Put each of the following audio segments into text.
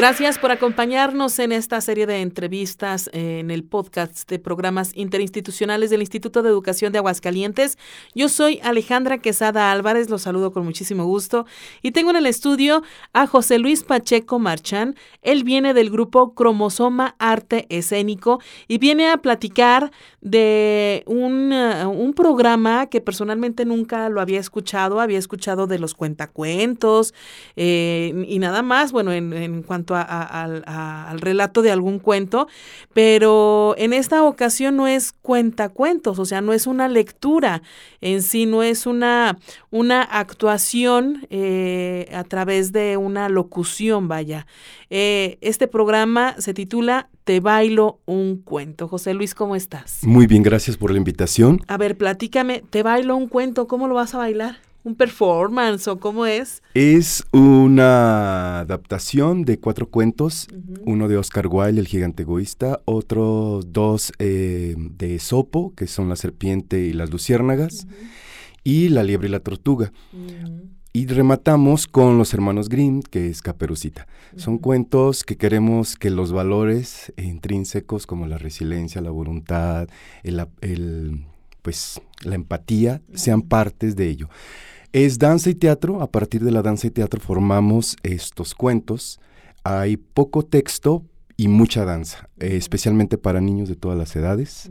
Gracias por acompañarnos en esta serie de entrevistas en el podcast de programas interinstitucionales del Instituto de Educación de Aguascalientes. Yo soy Alejandra Quesada Álvarez, los saludo con muchísimo gusto y tengo en el estudio a José Luis Pacheco Marchán. Él viene del grupo Cromosoma Arte Escénico y viene a platicar de un, uh, programa que personalmente nunca lo había escuchado, había escuchado de los cuentacuentos eh, y nada más, bueno, en, en cuanto al relato de algún cuento, pero en esta ocasión no es cuentacuentos, o sea, no es una lectura en sí, no es una, una actuación eh, a través de una locución, vaya. Eh, este programa se titula Te bailo un cuento. José Luis, ¿cómo estás? Muy bien, gracias por la invitación. A ver, platícame, Te bailo un cuento, ¿cómo lo vas a bailar? Un performance o cómo es? Es una adaptación de cuatro cuentos, uno de Oscar Wilde, El gigante egoísta, otros dos eh, de Sopo, que son La serpiente y las luciérnagas, y La liebre y la tortuga. Y rematamos con Los hermanos Grimm, que es Caperucita. Son cuentos que queremos que los valores intrínsecos como la resiliencia, la voluntad, el, pues, la empatía sean partes de ello. Es danza y teatro. A partir de la danza y teatro formamos estos cuentos. Hay poco texto y mucha danza, eh, especialmente para niños de todas las edades,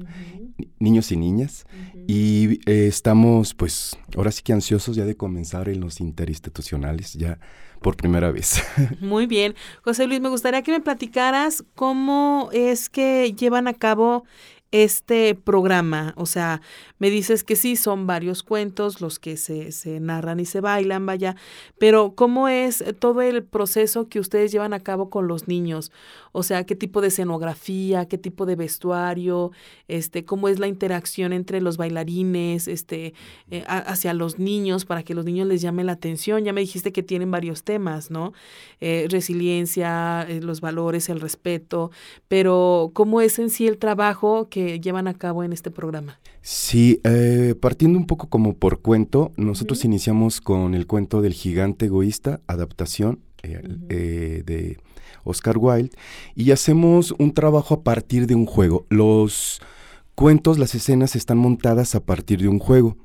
niños y niñas. Y eh, estamos, pues, ahora sí que ansiosos ya de comenzar en los interinstitucionales, ya por primera vez. Muy bien. José Luis, me gustaría que me platicaras cómo es que llevan a cabo este programa? O sea, me dices que sí, son varios cuentos los que se, se, narran y se bailan, vaya, pero ¿cómo es todo el proceso que ustedes llevan a cabo con los niños? O sea, ¿qué tipo de escenografía, qué tipo de vestuario, este, cómo es la interacción entre los bailarines, este, eh, hacia los niños, para que los niños les llame la atención? Ya me dijiste que tienen varios temas, ¿no? Eh, resiliencia, eh, los valores, el respeto, pero ¿cómo es en sí el trabajo que llevan a cabo en este programa? Sí, eh, partiendo un poco como por cuento, nosotros iniciamos con el cuento del gigante egoísta, adaptación eh, eh, de Oscar Wilde, y hacemos un trabajo a partir de un juego. Los cuentos, las escenas están montadas a partir de un juego.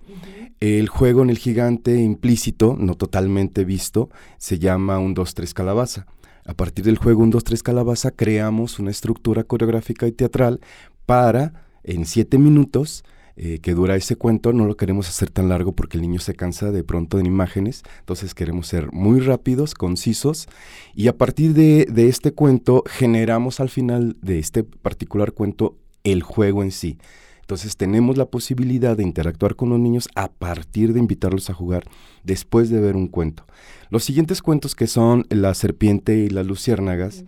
El juego en el gigante implícito, no totalmente visto, se llama un 2-3 calabaza. A partir del juego un 2-3 calabaza creamos una estructura coreográfica y teatral para, en siete minutos, eh, que dura ese cuento, no lo queremos hacer tan largo porque el niño se cansa de pronto en imágenes, entonces queremos ser muy rápidos, concisos, y a partir de, de este cuento generamos al final de este particular cuento el juego en sí. Entonces tenemos la posibilidad de interactuar con los niños a partir de invitarlos a jugar después de ver un cuento. Los siguientes cuentos que son La serpiente y las luciérnagas,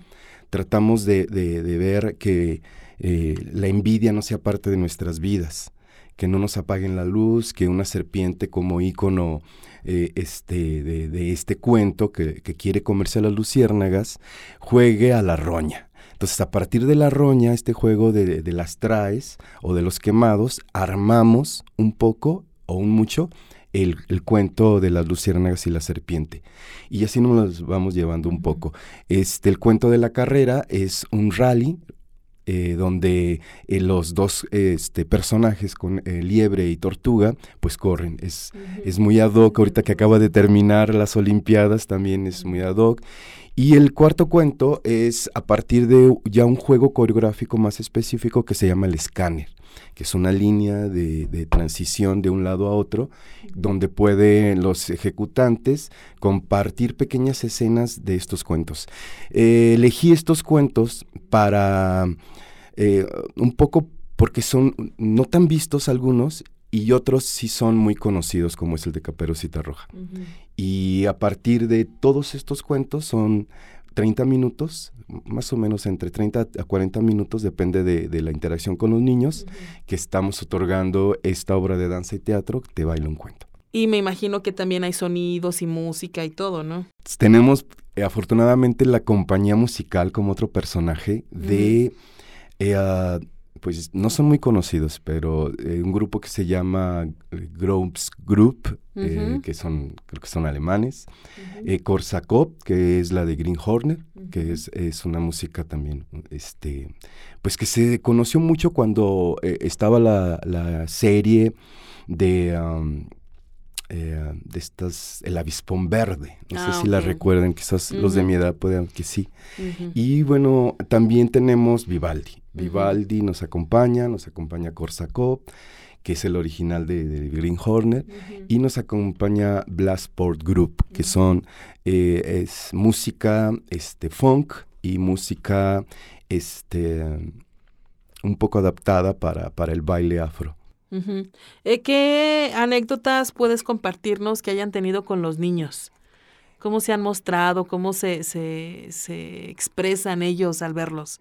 tratamos de, de, de ver que eh, la envidia no sea parte de nuestras vidas, que no nos apaguen la luz, que una serpiente como ícono eh, este, de, este cuento que, quiere comerse a las luciérnagas, juegue a la roña. Entonces, a partir de la roña, este juego de, las traes o de los quemados, armamos un poco o un mucho el, cuento de las luciérnagas y la serpiente. Y así nos vamos llevando un poco. Este, el cuento de la carrera es un rally, eh, donde eh, los dos este, personajes con eh, liebre y tortuga pues corren. Es, es muy ad hoc, ahorita que acaba de terminar las Olimpiadas también es muy ad hoc. Y el cuarto cuento es a partir de ya un juego coreográfico más específico que se llama el escáner que es una línea de, transición de un lado a otro, donde pueden los ejecutantes compartir pequeñas escenas de estos cuentos. Eh, elegí estos cuentos para eh, un poco porque son no tan vistos algunos y otros sí son muy conocidos, como es el de Caperucita Roja. Y a partir de todos estos cuentos son 30 minutos, más o menos entre 30 a 40 minutos, depende de, la interacción con los niños, que estamos otorgando esta obra de danza y teatro, Te bailo un cuento. Y me imagino que también hay sonidos y música y todo, ¿no? Tenemos eh, afortunadamente la compañía musical como otro personaje de... Eh, ah, pues no son muy conocidos, pero eh, un grupo que se llama eh, Groups Group, eh, que son, creo que son alemanes, uh que es la de Green Horner, que es, es, una música también, este, pues que se conoció mucho cuando estaba la, la, serie de... de estas, el avispón verde, no sé ah, si la recuerdan, quizás los de mi edad puedan que sí. Y bueno, también tenemos Vivaldi. Vivaldi nos acompaña, nos acompaña Korsakov, que es el original de, Green Hornet, y nos acompaña Blastport Group, que son eh, es música este funk y música este un poco adaptada para, para el baile afro. Eh, ¿Qué anécdotas puedes compartirnos que hayan tenido con los niños? ¿Cómo se han mostrado? ¿Cómo se, se, se expresan ellos al verlos?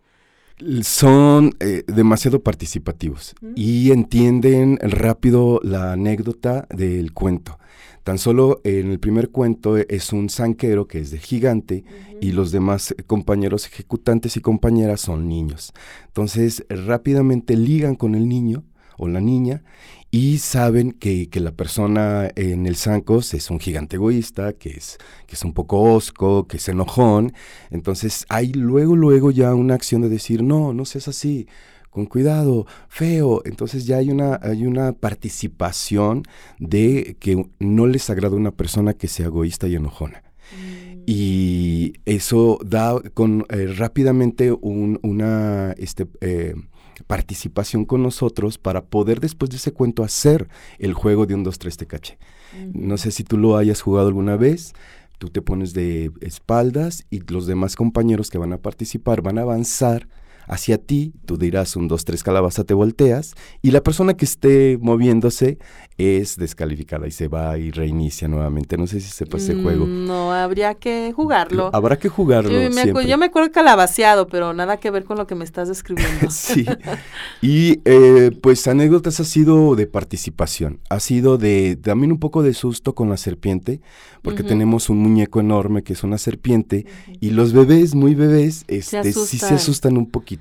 son eh, demasiado participativos y entienden rápido la anécdota del cuento. Tan solo en el primer cuento es un zanquero que es de gigante y los demás compañeros ejecutantes y compañeras son niños. Entonces rápidamente ligan con el niño o la niña y saben que, la persona en el Zancos es un gigante egoísta, que es, que es un poco osco, que es enojón. Entonces hay luego, luego ya una acción de decir, no, no seas así, con cuidado, feo. Entonces ya hay una, hay una participación de que no les agrada una persona que sea egoísta y enojona. Mm. Y eso da con, eh, rápidamente un, una... Este, eh, participación con nosotros para poder después de ese cuento hacer el juego de un 2, 3 te caché. No sé si tú lo hayas jugado alguna vez, tú te pones de espaldas y los demás compañeros que van a participar van a avanzar hacia ti, tú dirás un, dos, tres calabaza, te volteas y la persona que esté moviéndose es descalificada y se va y reinicia nuevamente. No sé si sepa ese juego. Mm, no, habría que jugarlo. Habrá que jugarlo. Yo me, yo me acuerdo calabaceado, pero nada que ver con lo que me estás describiendo. sí. Y eh, pues anécdotas ha sido de participación, ha sido de también un poco de susto con la serpiente, porque tenemos un muñeco enorme que es una serpiente y los bebés, muy bebés, este, sí se asustan un poquito.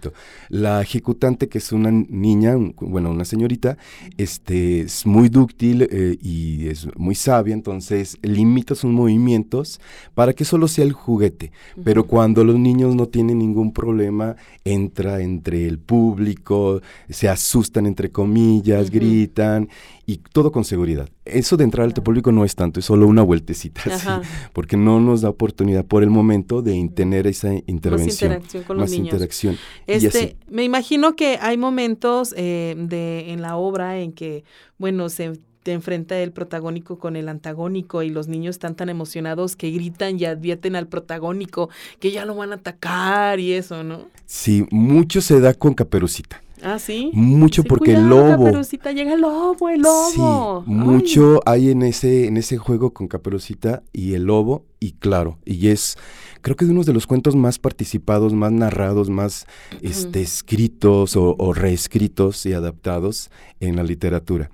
La ejecutante, que es una niña, bueno, una señorita, este, es muy dura eh, y es muy sabia, entonces limita sus movimientos para que solo sea el juguete. Pero cuando los niños no tienen ningún problema, entra entre el público, se asustan entre comillas, gritan y todo con seguridad. Eso de entrar al público no es tanto, es solo una vueltecita, porque no nos da oportunidad por el momento de tener esa intervención. Más interacción con los niños. interacción. Este, me imagino que hay momentos eh, de, en la obra en que, bueno, se te enfrenta el protagónico con el antagónico y los niños están tan emocionados que gritan y advierten al protagónico que ya lo van a atacar y eso, ¿no? Sí, mucho se da con Caperucita. Ah, sí. Mucho porque el lobo. Caperucita llega el lobo, el lobo. Sí, mucho hay en ese, en ese juego con Caperucita y el lobo, y claro, y es, creo que es uno de los cuentos más participados, más narrados, más este, escritos o, reescritos y adaptados en la literatura.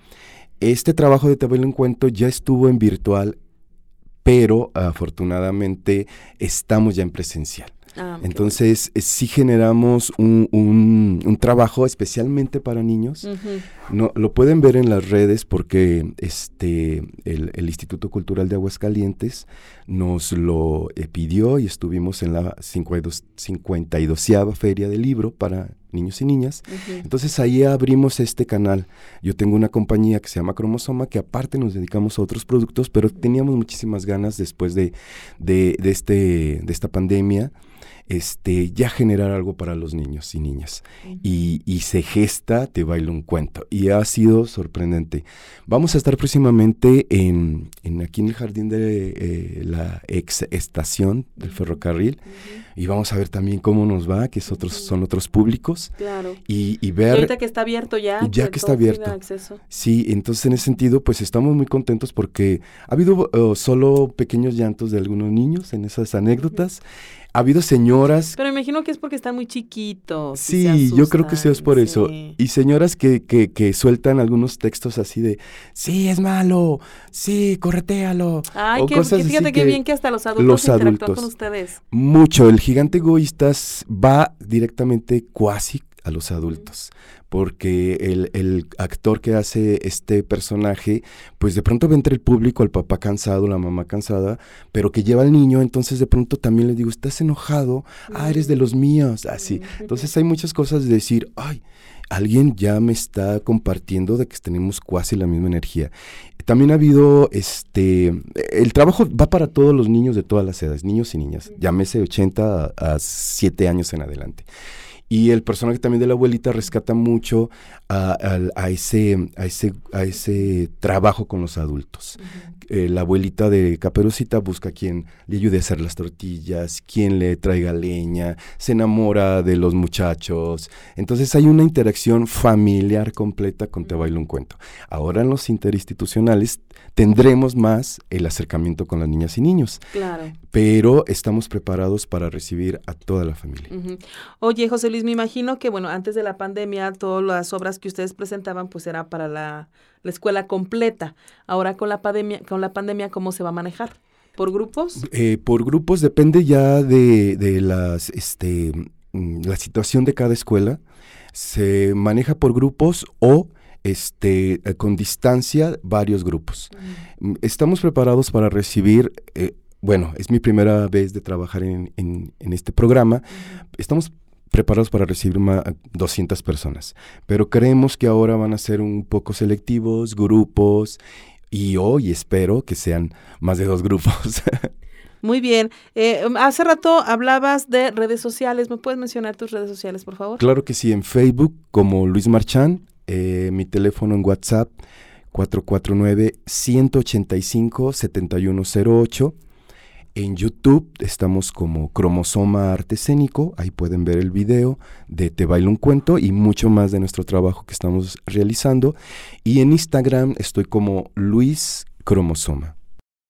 Este trabajo de Te un cuento ya estuvo en virtual, pero afortunadamente estamos ya en presencial. Ah, Entonces, eh, sí generamos un, un, trabajo especialmente para niños. no, lo pueden ver en las redes porque este, el, Instituto Cultural de Aguascalientes nos lo eh, pidió y estuvimos en la 52, 52 Feria del Libro para niños y niñas. Entonces ahí abrimos este canal. Yo tengo una compañía que se llama Cromosoma, que aparte nos dedicamos a otros productos, pero teníamos muchísimas ganas después de, de, de este, de esta pandemia este, ya generar algo para los niños y niñas. y, y, se gesta Te bailo un cuento. Y ha sido sorprendente. Vamos a estar próximamente en, en aquí en el jardín de eh, la ex estación del ferrocarril. Y vamos a ver también cómo nos va, que es otros, son otros públicos. Claro. Y, y ver... ahorita que está abierto ya. Ya que está abierto. Sí, entonces en ese sentido, pues estamos muy contentos porque ha habido oh, solo pequeños llantos de algunos niños en esas anécdotas. Ha habido señoras. Pero me imagino que es porque están muy chiquitos. Sí, yo creo que sí es por eso. Y señoras que, que, que, sueltan algunos textos así de, sí, es malo, sí, corretealo. Ay, que, fíjate qué bien que hasta los adultos los interactúan con ustedes. Mucho. El gigante egoístas va directamente cuasi a los adultos, porque el, actor que hace este personaje, pues de pronto ve entre el público al papá cansado, la mamá cansada, pero que lleva al niño, entonces de pronto también le digo, ¿estás enojado? Ah, eres de los míos, así. Entonces hay muchas cosas de decir, ay, alguien ya me está compartiendo de que tenemos casi la misma energía. También ha habido, este, el trabajo va para todos los niños de todas las edades, niños y niñas, llámese 80 a, a 7 años en adelante. Y el personaje también de la abuelita rescata mucho a, ese, a, ese, a ese trabajo con los adultos. Eh, la abuelita de Caperucita busca a quien le ayude a hacer las tortillas, quien le traiga leña, se enamora de los muchachos. Entonces hay una interacción familiar completa con Te Bailo un Cuento. Ahora en los interinstitucionales tendremos más el acercamiento con las niñas y niños. Claro. Pero estamos preparados para recibir a toda la familia. Oye, José Luis, me imagino que, bueno, antes de la pandemia, todas las obras que ustedes presentaban, pues era para la, escuela completa. Ahora con la pandemia, con la pandemia, ¿cómo se va a manejar? ¿Por grupos? Eh, por grupos depende ya de, de las, este, mm, la situación de cada escuela. Se maneja por grupos o este, eh, con distancia varios grupos. Mm, estamos preparados para recibir, eh, bueno, es mi primera vez de trabajar en, en, este programa. Estamos preparados para recibir más 200 personas, pero creemos que ahora van a ser un poco selectivos, grupos, y hoy espero que sean más de dos grupos. Muy bien. Eh, hace rato hablabas de redes sociales. ¿Me puedes mencionar tus redes sociales, por favor? Claro que sí. En Facebook como Luis Marchán, eh, mi teléfono en WhatsApp 449-185-7108. En YouTube estamos como Cromosoma Artescénico, ahí pueden ver el video de Te Bailo un Cuento y mucho más de nuestro trabajo que estamos realizando. Y en Instagram estoy como Luis Cromosoma.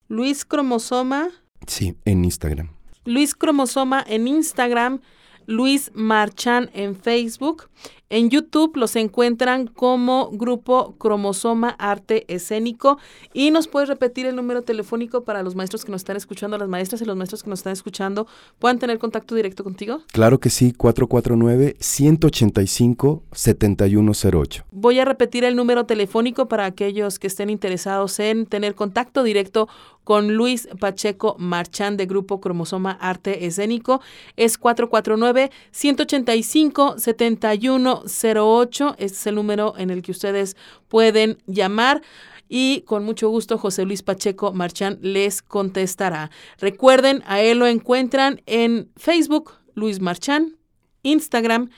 Luis Cromosoma. Sí, en Instagram. Luis Cromosoma en Instagram, Luis Marchán en Facebook en YouTube los encuentran como Grupo Cromosoma Arte Escénico. Y nos puedes repetir el número telefónico para los maestros que nos están escuchando, las maestras y los maestros que nos están escuchando, puedan tener contacto directo contigo. Claro que sí, 449-185-7108. Voy a repetir el número telefónico para aquellos que estén interesados en tener contacto directo con Luis Pacheco Marchán de Grupo Cromosoma Arte Escénico. Es 449-185-7108. 08. Este es el número en el que ustedes pueden llamar y con mucho gusto José Luis Pacheco Marchán les contestará. Recuerden, a él lo encuentran en Facebook, Luis Marchán, Instagram,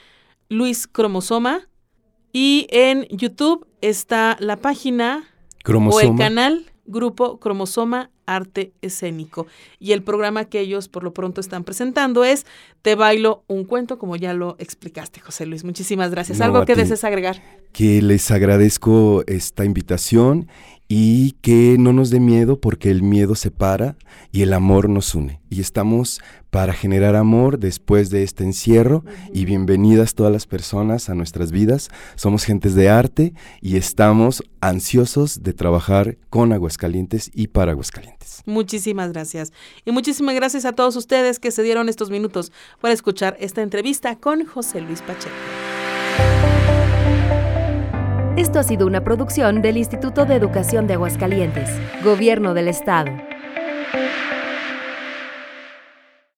Luis Cromosoma y en YouTube está la página o el canal Grupo Cromosoma arte escénico. Y el programa que ellos por lo pronto están presentando es Te bailo un cuento, como ya lo explicaste, José Luis. Muchísimas gracias. ¿Algo que desees agregar? Que les agradezco esta invitación y que no nos dé miedo porque el miedo separa y el amor nos une. Y estamos para generar amor después de este encierro y bienvenidas todas las personas a nuestras vidas. Somos gentes de arte y estamos ansiosos de trabajar con Aguascalientes y para Aguascalientes. Muchísimas gracias. Y muchísimas gracias a todos ustedes que se dieron estos minutos para escuchar esta entrevista con José Luis Pacheco. Esto ha sido una producción del Instituto de Educación de Aguascalientes, Gobierno del Estado.